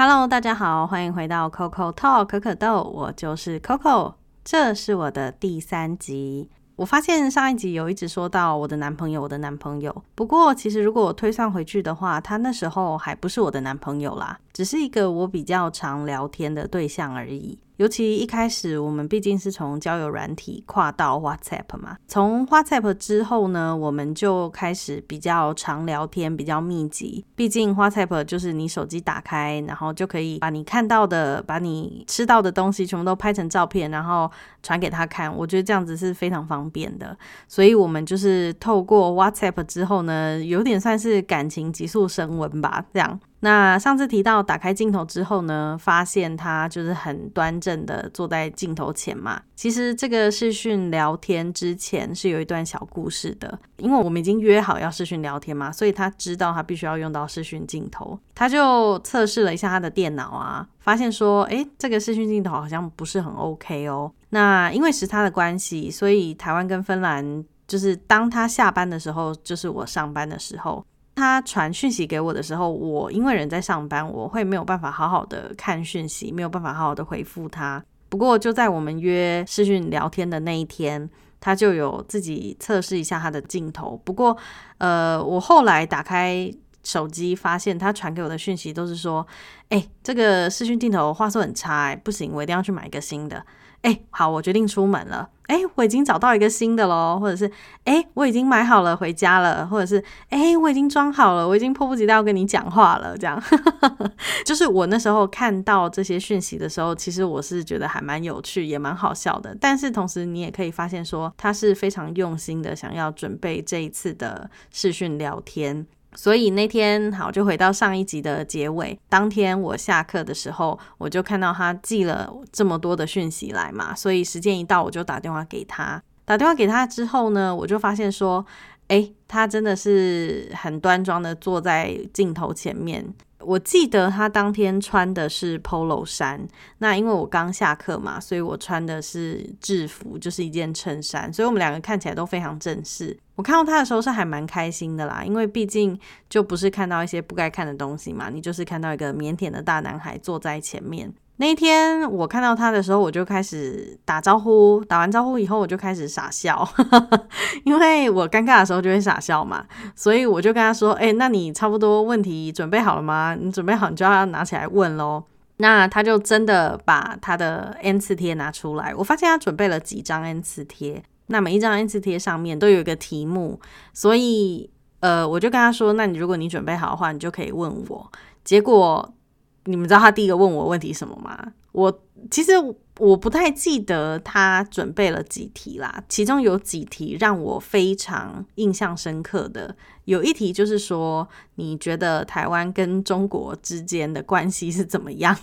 Hello，大家好，欢迎回到 Coco Talk 可可豆，我就是 Coco，这是我的第三集。我发现上一集有一直说到我的男朋友，我的男朋友。不过其实如果我推算回去的话，他那时候还不是我的男朋友啦，只是一个我比较常聊天的对象而已。尤其一开始，我们毕竟是从交友软体跨到 WhatsApp 嘛。从 WhatsApp 之后呢，我们就开始比较常聊天，比较密集。毕竟 WhatsApp 就是你手机打开，然后就可以把你看到的、把你吃到的东西全部都拍成照片，然后传给他看。我觉得这样子是非常方便的。所以我们就是透过 WhatsApp 之后呢，有点算是感情急速升温吧，这样。那上次提到打开镜头之后呢，发现他就是很端正的坐在镜头前嘛。其实这个视讯聊天之前是有一段小故事的，因为我们已经约好要视讯聊天嘛，所以他知道他必须要用到视讯镜头，他就测试了一下他的电脑啊，发现说，诶，这个视讯镜头好像不是很 OK 哦。那因为时差的关系，所以台湾跟芬兰就是当他下班的时候，就是我上班的时候。他传讯息给我的时候，我因为人在上班，我会没有办法好好的看讯息，没有办法好好的回复他。不过就在我们约视讯聊天的那一天，他就有自己测试一下他的镜头。不过，呃，我后来打开手机，发现他传给我的讯息都是说：“哎，这个视讯镜头画质很差，哎，不行，我一定要去买一个新的。”哎，好，我决定出门了。哎，我已经找到一个新的喽，或者是哎，我已经买好了回家了，或者是哎，我已经装好了，我已经迫不及待要跟你讲话了。这样，就是我那时候看到这些讯息的时候，其实我是觉得还蛮有趣，也蛮好笑的。但是同时，你也可以发现说，他是非常用心的，想要准备这一次的视讯聊天。所以那天好，就回到上一集的结尾。当天我下课的时候，我就看到他寄了这么多的讯息来嘛，所以时间一到，我就打电话给他。打电话给他之后呢，我就发现说，哎，他真的是很端庄的坐在镜头前面。我记得他当天穿的是 polo 衫，那因为我刚下课嘛，所以我穿的是制服，就是一件衬衫，所以我们两个看起来都非常正式。我看到他的时候是还蛮开心的啦，因为毕竟就不是看到一些不该看的东西嘛，你就是看到一个腼腆的大男孩坐在前面。那一天我看到他的时候，我就开始打招呼。打完招呼以后，我就开始傻笑，因为我尴尬的时候就会傻笑嘛。所以我就跟他说：“哎，那你差不多问题准备好了吗？你准备好，你就要拿起来问喽。”那他就真的把他的 N 次贴拿出来。我发现他准备了几张 N 次贴，那每一张 N 次贴上面都有一个题目，所以呃，我就跟他说：“那你如果你准备好的话，你就可以问我。”结果。你们知道他第一个问我问题什么吗？我其实我不太记得他准备了几题啦，其中有几题让我非常印象深刻的。有一题就是说，你觉得台湾跟中国之间的关系是怎么样？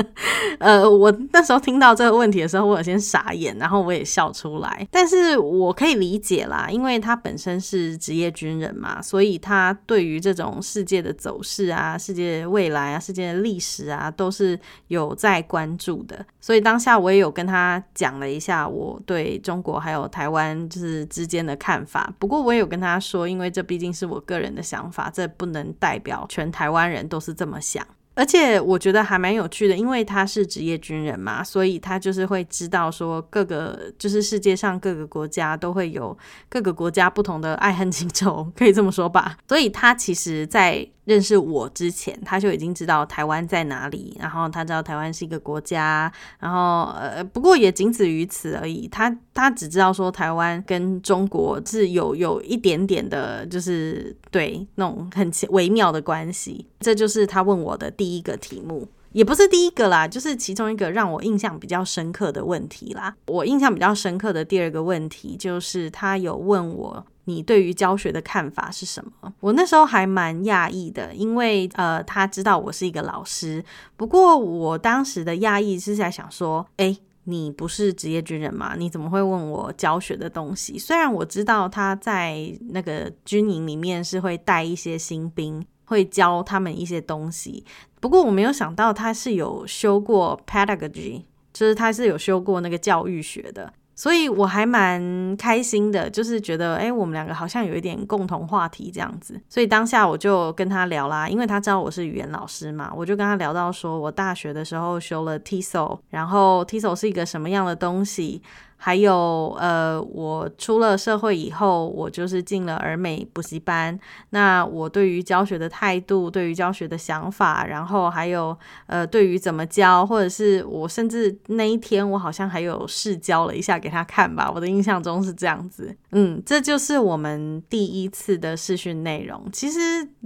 呃，我那时候听到这个问题的时候，我有先傻眼，然后我也笑出来。但是我可以理解啦，因为他本身是职业军人嘛，所以他对于这种世界的走势啊、世界未来啊、世界的历史啊，都是有在关注的。所以当下我也有跟他讲了一下我对中国还有台湾就是之间的看法。不过我也有跟他说，因为这毕竟是。我个人的想法，这不能代表全台湾人都是这么想。而且我觉得还蛮有趣的，因为他是职业军人嘛，所以他就是会知道说各个 就是世界上各个国家都会有各个国家不同的爱恨情仇，可以这么说吧。所以他其实，在认识我之前，他就已经知道台湾在哪里，然后他知道台湾是一个国家，然后呃，不过也仅止于此而已。他他只知道说台湾跟中国是有有一点点的，就是对那种很微妙的关系。这就是他问我的第一个题目，也不是第一个啦，就是其中一个让我印象比较深刻的问题啦。我印象比较深刻的第二个问题就是他有问我。你对于教学的看法是什么？我那时候还蛮讶异的，因为呃，他知道我是一个老师。不过我当时的讶异是在想说，哎，你不是职业军人吗？你怎么会问我教学的东西？虽然我知道他在那个军营里面是会带一些新兵，会教他们一些东西。不过我没有想到他是有修过 pedagogy，就是他是有修过那个教育学的。所以我还蛮开心的，就是觉得哎，我们两个好像有一点共同话题这样子。所以当下我就跟他聊啦，因为他知道我是语言老师嘛，我就跟他聊到说我大学的时候修了 TESOL，然后 TESOL 是一个什么样的东西。还有，呃，我出了社会以后，我就是进了儿美补习班。那我对于教学的态度，对于教学的想法，然后还有，呃，对于怎么教，或者是我甚至那一天我好像还有试教了一下给他看吧。我的印象中是这样子。嗯，这就是我们第一次的试训内容。其实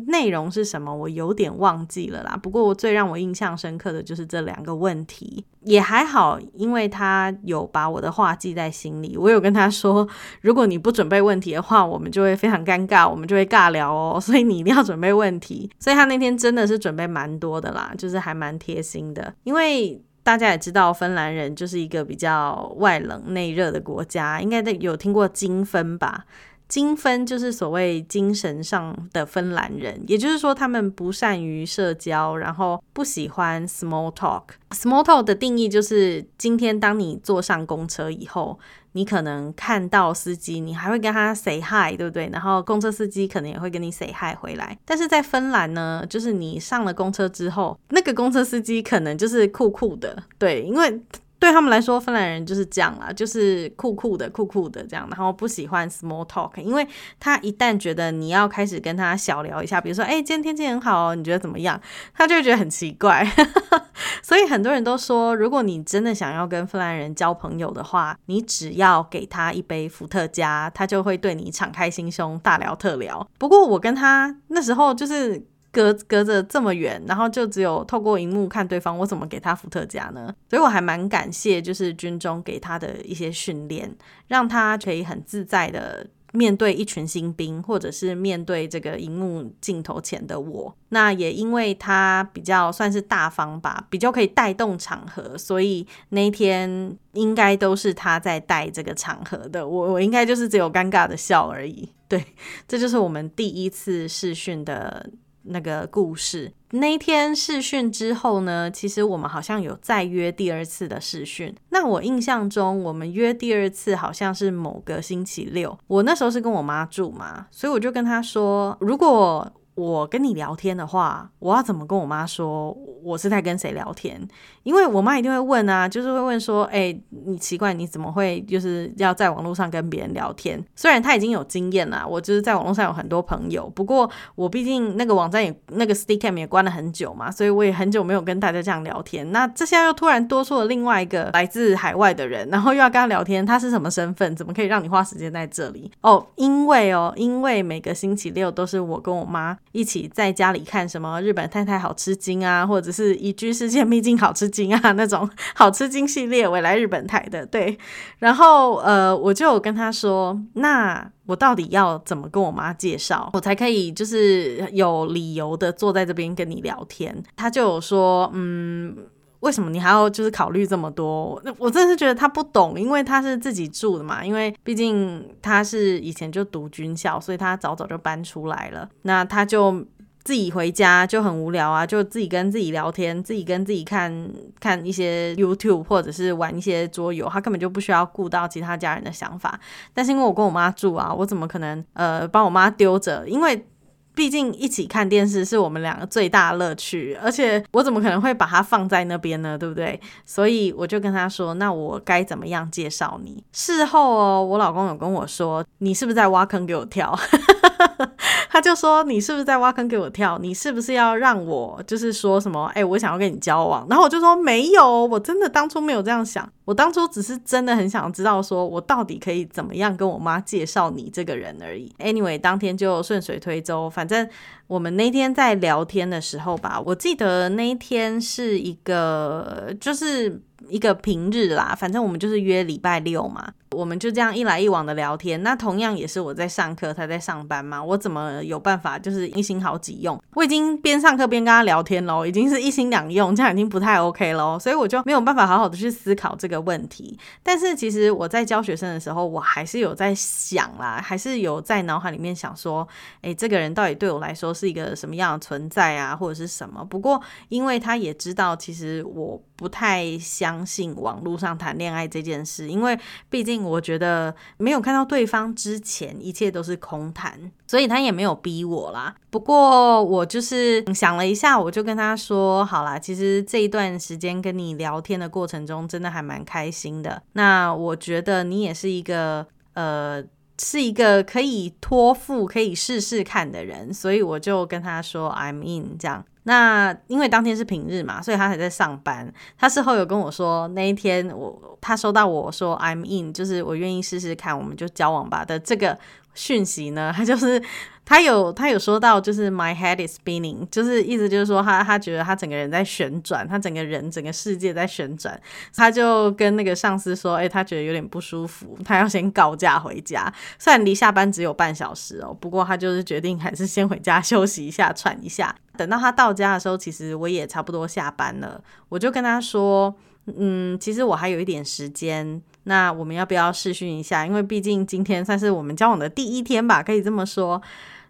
内容是什么，我有点忘记了啦。不过最让我印象深刻的就是这两个问题。也还好，因为他有把我的话记在心里。我有跟他说，如果你不准备问题的话，我们就会非常尴尬，我们就会尬聊哦。所以你一定要准备问题。所以他那天真的是准备蛮多的啦，就是还蛮贴心的。因为大家也知道，芬兰人就是一个比较外冷内热的国家，应该有听过精分吧？精分就是所谓精神上的芬兰人，也就是说他们不善于社交，然后不喜欢 small talk。small talk 的定义就是，今天当你坐上公车以后，你可能看到司机，你还会跟他 say hi，对不对？然后公车司机可能也会跟你 say hi 回来。但是在芬兰呢，就是你上了公车之后，那个公车司机可能就是酷酷的，对，因为。对他们来说，芬兰人就是这样啊，就是酷酷的、酷酷的这样，然后不喜欢 small talk，因为他一旦觉得你要开始跟他小聊一下，比如说，哎，今天天气很好哦，你觉得怎么样？他就觉得很奇怪。所以很多人都说，如果你真的想要跟芬兰人交朋友的话，你只要给他一杯伏特加，他就会对你敞开心胸，大聊特聊。不过我跟他那时候就是。隔隔着这么远，然后就只有透过荧幕看对方，我怎么给他伏特加呢？所以我还蛮感谢，就是军中给他的一些训练，让他可以很自在的面对一群新兵，或者是面对这个荧幕镜头前的我。那也因为他比较算是大方吧，比较可以带动场合，所以那天应该都是他在带这个场合的。我我应该就是只有尴尬的笑而已。对，这就是我们第一次试训的。那个故事，那天试训之后呢，其实我们好像有再约第二次的试训。那我印象中，我们约第二次好像是某个星期六。我那时候是跟我妈住嘛，所以我就跟她说，如果我跟你聊天的话，我要怎么跟我妈说我是在跟谁聊天？因为我妈一定会问啊，就是会问说，哎，你奇怪你怎么会就是要在网络上跟别人聊天？虽然她已经有经验了，我就是在网络上有很多朋友，不过我毕竟那个网站也那个 Steam 也关了很久嘛，所以我也很久没有跟大家这样聊天。那这下又突然多出了另外一个来自海外的人，然后又要跟他聊天，他是什么身份？怎么可以让你花时间在这里？哦，因为哦，因为每个星期六都是我跟我妈一起在家里看什么日本太太好吃惊啊，或者是移居世界秘境好吃。惊啊，那种好吃惊系列，我来日本台的，对。然后呃，我就跟他说，那我到底要怎么跟我妈介绍，我才可以就是有理由的坐在这边跟你聊天？他就有说，嗯，为什么你还要就是考虑这么多？那我真的是觉得他不懂，因为他是自己住的嘛，因为毕竟他是以前就读军校，所以他早早就搬出来了，那他就。自己回家就很无聊啊，就自己跟自己聊天，自己跟自己看看一些 YouTube 或者是玩一些桌游，他根本就不需要顾到其他家人的想法。但是因为我跟我妈住啊，我怎么可能呃帮我妈丢着？因为毕竟一起看电视是我们两个最大的乐趣，而且我怎么可能会把它放在那边呢？对不对？所以我就跟他说：“那我该怎么样介绍你？”事后哦，我老公有跟我说：“你是不是在挖坑给我跳？” 他就说：“你是不是在挖坑给我跳？你是不是要让我就是说什么？哎，我想要跟你交往。”然后我就说：“没有，我真的当初没有这样想。我当初只是真的很想知道，说我到底可以怎么样跟我妈介绍你这个人而已。”Anyway，当天就顺水推舟，反正我们那天在聊天的时候吧，我记得那一天是一个就是一个平日啦，反正我们就是约礼拜六嘛。我们就这样一来一往的聊天，那同样也是我在上课，他在上班嘛，我怎么有办法就是一心好几用？我已经边上课边跟他聊天喽，已经是一心两用，这样已经不太 OK 喽，所以我就没有办法好好的去思考这个问题。但是其实我在教学生的时候，我还是有在想啦，还是有在脑海里面想说，哎，这个人到底对我来说是一个什么样的存在啊，或者是什么？不过因为他也知道，其实我。不太相信网络上谈恋爱这件事，因为毕竟我觉得没有看到对方之前，一切都是空谈，所以他也没有逼我啦。不过我就是想了一下，我就跟他说：“好啦，其实这一段时间跟你聊天的过程中，真的还蛮开心的。那我觉得你也是一个呃，是一个可以托付、可以试试看的人，所以我就跟他说 I'm in 这样。”那因为当天是平日嘛，所以他还在上班。他事后有跟我说，那一天我他收到我说 I'm in，就是我愿意试试看，我们就交往吧的这个讯息呢，他就是。他有他有说到，就是 my head is spinning，就是意思就是说他他觉得他整个人在旋转，他整个人整个世界在旋转，他就跟那个上司说，哎，他觉得有点不舒服，他要先告假回家。虽然离下班只有半小时哦，不过他就是决定还是先回家休息一下，喘一下。等到他到家的时候，其实我也差不多下班了，我就跟他说，嗯，其实我还有一点时间。那我们要不要试训一下？因为毕竟今天算是我们交往的第一天吧，可以这么说。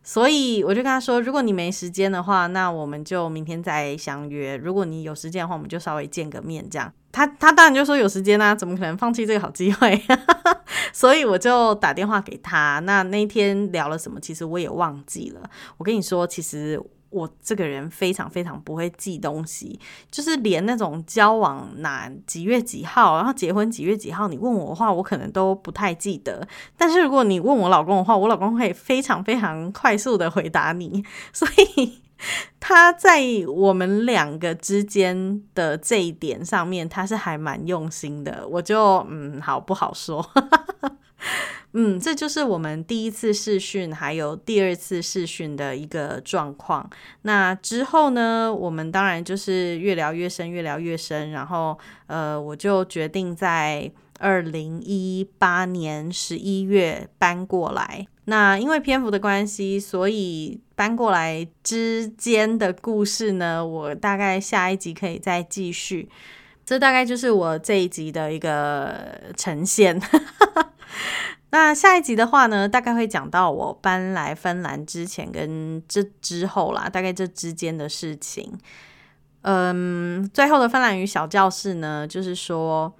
所以我就跟他说，如果你没时间的话，那我们就明天再相约。如果你有时间的话，我们就稍微见个面这样。他他当然就说有时间啊，怎么可能放弃这个好机会？所以我就打电话给他。那那天聊了什么？其实我也忘记了。我跟你说，其实。我这个人非常非常不会记东西，就是连那种交往哪几月几号，然后结婚几月几号，你问我的话，我可能都不太记得。但是如果你问我老公的话，我老公会非常非常 快速的回答你。所以 他在我们两个之间的这一点上面，他是还蛮用心的。我就嗯，好不好说。嗯，这就是我们第一次试训，还有第二次试训的一个状况。那之后呢，我们当然就是越聊越深，越聊越深。然后，呃，我就决定在二零一八年十一月搬过来。那因为篇幅的关系，所以搬过来之间的故事呢，我大概下一集可以再继续。这大概就是我这一集的一个呈现。那下一集的话呢，大概会讲到我搬来芬兰之前跟这之后啦，大概这之间的事情。嗯，最后的芬兰语小教室呢，就是说。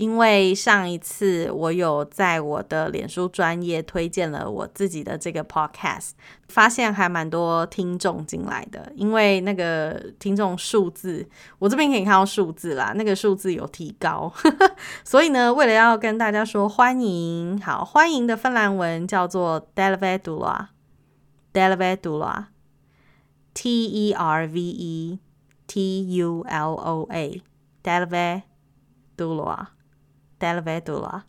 因为上一次我有在我的脸书专业推荐了我自己的这个 podcast，发现还蛮多听众进来的。因为那个听众数字，我这边可以看到数字啦，那个数字有提高。所以呢，为了要跟大家说欢迎，好欢迎的芬兰文叫做 d e l v e d u l a d e l v e d u l a t e r v e t u l o a Delvedula。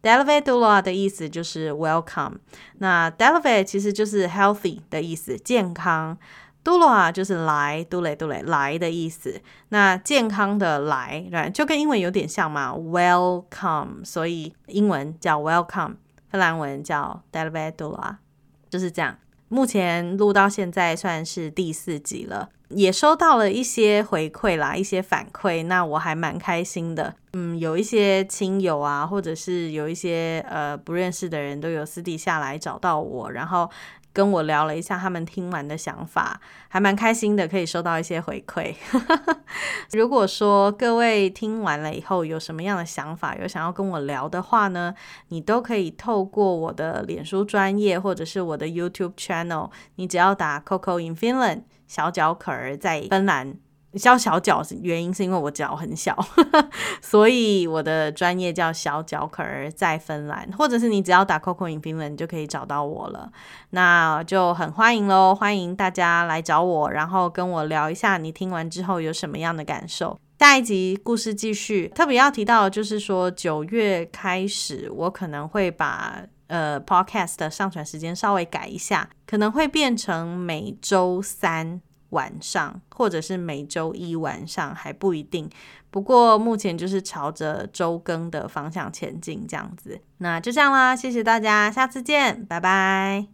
Delvedula 的意思就是 welcome。那 Delve 其实就是 healthy 的意思，健康。Dula 就是来，Dule Dule 来的意思。那健康的来，对，就跟英文有点像嘛，welcome。所以英文叫 welcome，芬兰文叫 Delvedula，就是这样。目前录到现在算是第四集了。也收到了一些回馈啦，一些反馈，那我还蛮开心的。嗯，有一些亲友啊，或者是有一些呃不认识的人都有私底下来找到我，然后跟我聊了一下他们听完的想法，还蛮开心的，可以收到一些回馈。如果说各位听完了以后有什么样的想法，有想要跟我聊的话呢，你都可以透过我的脸书专业或者是我的 YouTube channel，你只要打 Coco in Finland。小脚可儿在芬兰，叫小脚原因是因为我脚很小，所以我的专业叫小脚可儿在芬兰，或者是你只要打 Coco in Finland 就可以找到我了，那就很欢迎喽，欢迎大家来找我，然后跟我聊一下你听完之后有什么样的感受。下一集故事继续，特别要提到就是说九月开始，我可能会把。呃，podcast 的上传时间稍微改一下，可能会变成每周三晚上，或者是每周一晚上，还不一定。不过目前就是朝着周更的方向前进，这样子。那就这样啦，谢谢大家，下次见，拜拜。